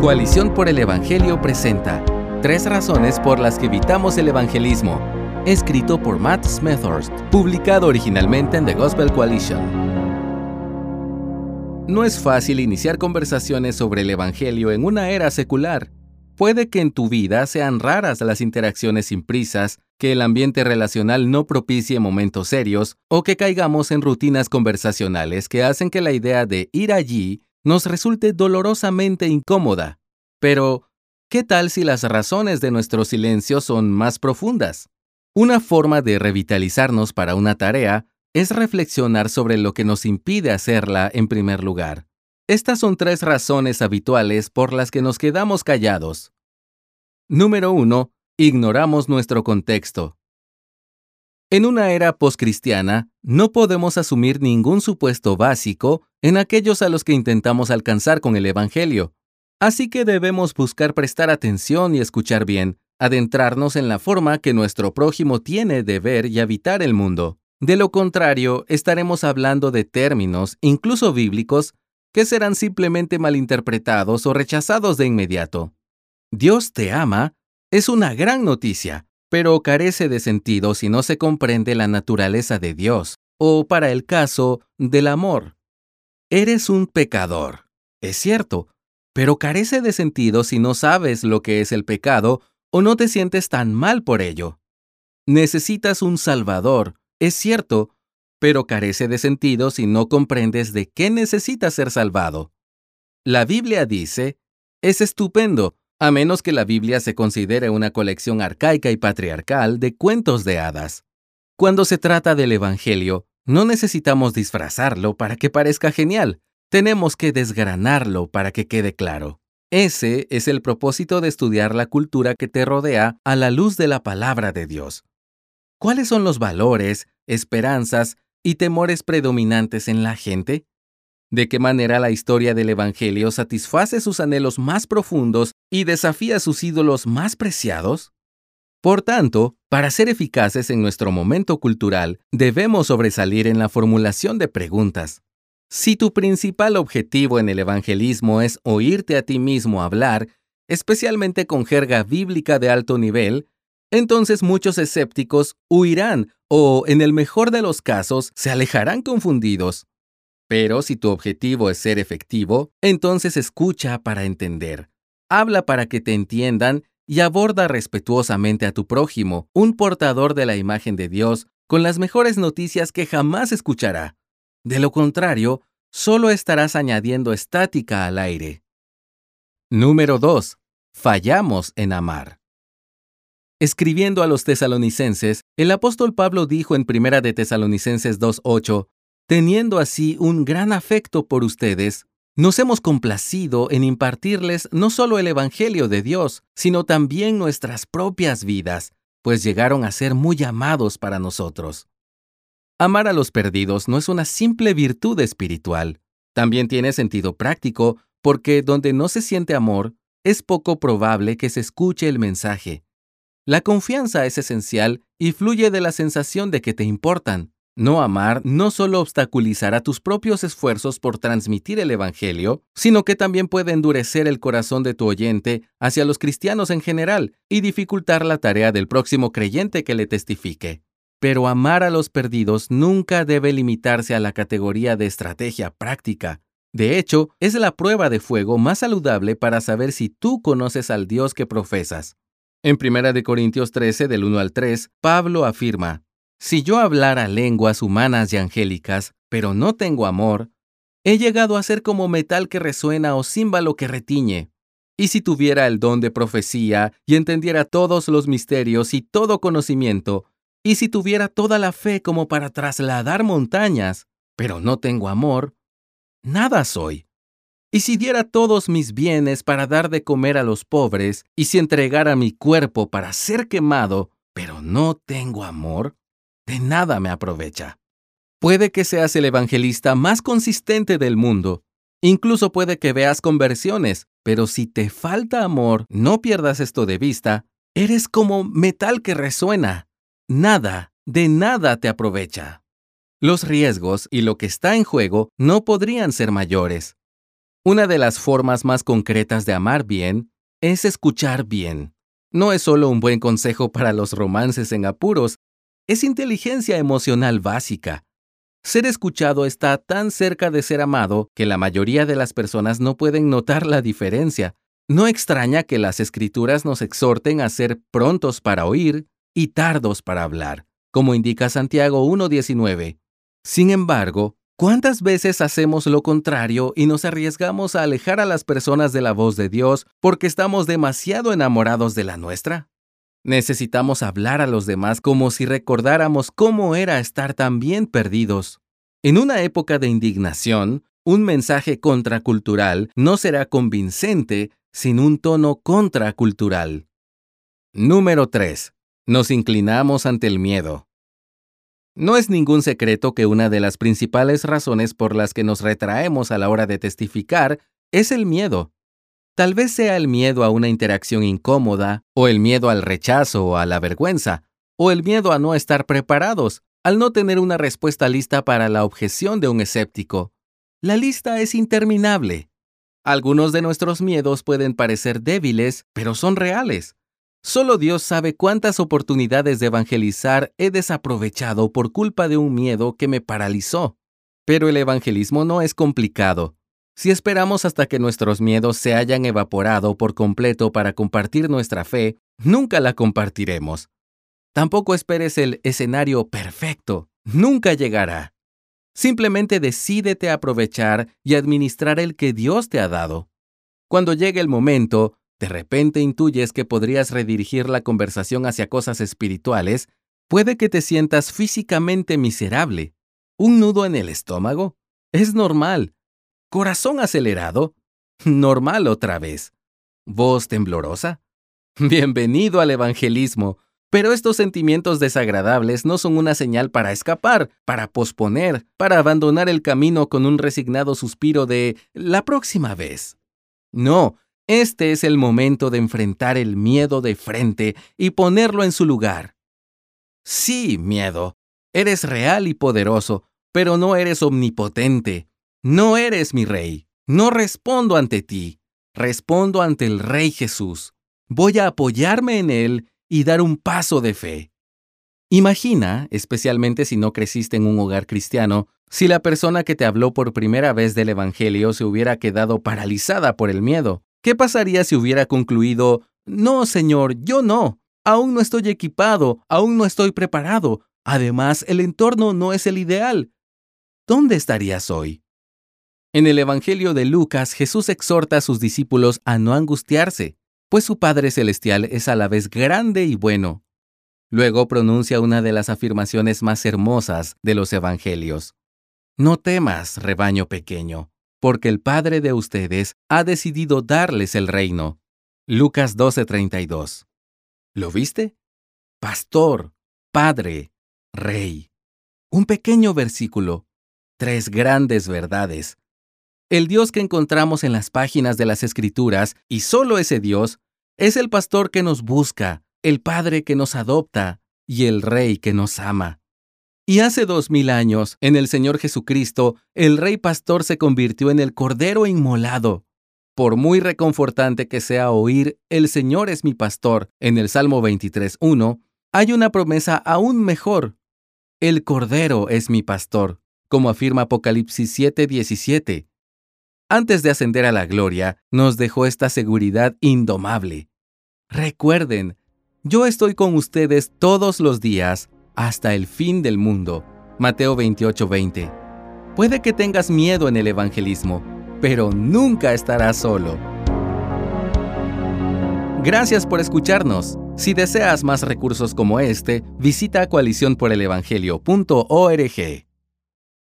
Coalición por el Evangelio presenta Tres razones por las que evitamos el evangelismo, escrito por Matt Smethurst, publicado originalmente en The Gospel Coalition. No es fácil iniciar conversaciones sobre el Evangelio en una era secular. Puede que en tu vida sean raras las interacciones sin prisas, que el ambiente relacional no propicie momentos serios o que caigamos en rutinas conversacionales que hacen que la idea de ir allí nos resulte dolorosamente incómoda. Pero, ¿qué tal si las razones de nuestro silencio son más profundas? Una forma de revitalizarnos para una tarea es reflexionar sobre lo que nos impide hacerla en primer lugar. Estas son tres razones habituales por las que nos quedamos callados. Número 1. Ignoramos nuestro contexto. En una era postcristiana, no podemos asumir ningún supuesto básico en aquellos a los que intentamos alcanzar con el Evangelio. Así que debemos buscar prestar atención y escuchar bien, adentrarnos en la forma que nuestro prójimo tiene de ver y habitar el mundo. De lo contrario, estaremos hablando de términos, incluso bíblicos, que serán simplemente malinterpretados o rechazados de inmediato. Dios te ama es una gran noticia, pero carece de sentido si no se comprende la naturaleza de Dios, o para el caso del amor. Eres un pecador, es cierto, pero carece de sentido si no sabes lo que es el pecado o no te sientes tan mal por ello. Necesitas un Salvador, es cierto, pero carece de sentido si no comprendes de qué necesitas ser salvado. La Biblia dice, es estupendo, a menos que la Biblia se considere una colección arcaica y patriarcal de cuentos de hadas. Cuando se trata del Evangelio, no necesitamos disfrazarlo para que parezca genial, tenemos que desgranarlo para que quede claro. Ese es el propósito de estudiar la cultura que te rodea a la luz de la palabra de Dios. ¿Cuáles son los valores, esperanzas y temores predominantes en la gente? De qué manera la historia del Evangelio satisface sus anhelos más profundos y desafía sus ídolos más preciados? Por tanto, para ser eficaces en nuestro momento cultural, debemos sobresalir en la formulación de preguntas. Si tu principal objetivo en el evangelismo es oírte a ti mismo hablar, especialmente con jerga bíblica de alto nivel, entonces muchos escépticos huirán o, en el mejor de los casos, se alejarán confundidos. Pero si tu objetivo es ser efectivo, entonces escucha para entender. Habla para que te entiendan y aborda respetuosamente a tu prójimo, un portador de la imagen de Dios, con las mejores noticias que jamás escuchará. De lo contrario, solo estarás añadiendo estática al aire. Número 2. Fallamos en amar. Escribiendo a los tesalonicenses, el apóstol Pablo dijo en 1 de Tesalonicenses 2.8, Teniendo así un gran afecto por ustedes, nos hemos complacido en impartirles no solo el Evangelio de Dios, sino también nuestras propias vidas, pues llegaron a ser muy amados para nosotros. Amar a los perdidos no es una simple virtud espiritual, también tiene sentido práctico, porque donde no se siente amor, es poco probable que se escuche el mensaje. La confianza es esencial y fluye de la sensación de que te importan. No amar no solo obstaculizará tus propios esfuerzos por transmitir el Evangelio, sino que también puede endurecer el corazón de tu oyente hacia los cristianos en general y dificultar la tarea del próximo creyente que le testifique. Pero amar a los perdidos nunca debe limitarse a la categoría de estrategia práctica. De hecho, es la prueba de fuego más saludable para saber si tú conoces al Dios que profesas. En 1 Corintios 13, del 1 al 3, Pablo afirma, si yo hablara lenguas humanas y angélicas, pero no tengo amor, he llegado a ser como metal que resuena o címbalo que retiñe. Y si tuviera el don de profecía y entendiera todos los misterios y todo conocimiento, y si tuviera toda la fe como para trasladar montañas, pero no tengo amor, nada soy. Y si diera todos mis bienes para dar de comer a los pobres, y si entregara mi cuerpo para ser quemado, pero no tengo amor, de nada me aprovecha. Puede que seas el evangelista más consistente del mundo. Incluso puede que veas conversiones, pero si te falta amor, no pierdas esto de vista, eres como metal que resuena. Nada, de nada te aprovecha. Los riesgos y lo que está en juego no podrían ser mayores. Una de las formas más concretas de amar bien es escuchar bien. No es solo un buen consejo para los romances en apuros, es inteligencia emocional básica. Ser escuchado está tan cerca de ser amado que la mayoría de las personas no pueden notar la diferencia. No extraña que las escrituras nos exhorten a ser prontos para oír y tardos para hablar, como indica Santiago 1.19. Sin embargo, ¿cuántas veces hacemos lo contrario y nos arriesgamos a alejar a las personas de la voz de Dios porque estamos demasiado enamorados de la nuestra? Necesitamos hablar a los demás como si recordáramos cómo era estar tan bien perdidos. En una época de indignación, un mensaje contracultural no será convincente sin un tono contracultural. Número 3. Nos inclinamos ante el miedo. No es ningún secreto que una de las principales razones por las que nos retraemos a la hora de testificar es el miedo. Tal vez sea el miedo a una interacción incómoda, o el miedo al rechazo o a la vergüenza, o el miedo a no estar preparados, al no tener una respuesta lista para la objeción de un escéptico. La lista es interminable. Algunos de nuestros miedos pueden parecer débiles, pero son reales. Solo Dios sabe cuántas oportunidades de evangelizar he desaprovechado por culpa de un miedo que me paralizó. Pero el evangelismo no es complicado. Si esperamos hasta que nuestros miedos se hayan evaporado por completo para compartir nuestra fe, nunca la compartiremos. Tampoco esperes el escenario perfecto, nunca llegará. Simplemente decídete a aprovechar y administrar el que Dios te ha dado. Cuando llegue el momento, de repente intuyes que podrías redirigir la conversación hacia cosas espirituales, puede que te sientas físicamente miserable. ¿Un nudo en el estómago? Es normal. ¿Corazón acelerado? Normal otra vez. ¿Voz temblorosa? Bienvenido al evangelismo. Pero estos sentimientos desagradables no son una señal para escapar, para posponer, para abandonar el camino con un resignado suspiro de la próxima vez. No, este es el momento de enfrentar el miedo de frente y ponerlo en su lugar. Sí, miedo, eres real y poderoso, pero no eres omnipotente. No eres mi rey. No respondo ante ti. Respondo ante el Rey Jesús. Voy a apoyarme en Él y dar un paso de fe. Imagina, especialmente si no creciste en un hogar cristiano, si la persona que te habló por primera vez del Evangelio se hubiera quedado paralizada por el miedo. ¿Qué pasaría si hubiera concluido, no, Señor, yo no, aún no estoy equipado, aún no estoy preparado, además el entorno no es el ideal? ¿Dónde estarías hoy? En el Evangelio de Lucas, Jesús exhorta a sus discípulos a no angustiarse, pues su Padre Celestial es a la vez grande y bueno. Luego pronuncia una de las afirmaciones más hermosas de los Evangelios. No temas, rebaño pequeño, porque el Padre de ustedes ha decidido darles el reino. Lucas 12:32. ¿Lo viste? Pastor, Padre, Rey. Un pequeño versículo, tres grandes verdades. El Dios que encontramos en las páginas de las Escrituras, y solo ese Dios, es el pastor que nos busca, el Padre que nos adopta y el Rey que nos ama. Y hace dos mil años, en el Señor Jesucristo, el Rey Pastor se convirtió en el Cordero Inmolado. Por muy reconfortante que sea oír El Señor es mi pastor en el Salmo 23.1, hay una promesa aún mejor. El Cordero es mi pastor, como afirma Apocalipsis 7:17. Antes de ascender a la gloria, nos dejó esta seguridad indomable. Recuerden, yo estoy con ustedes todos los días hasta el fin del mundo. Mateo 28:20. Puede que tengas miedo en el evangelismo, pero nunca estarás solo. Gracias por escucharnos. Si deseas más recursos como este, visita coaliciónporelevangelio.org.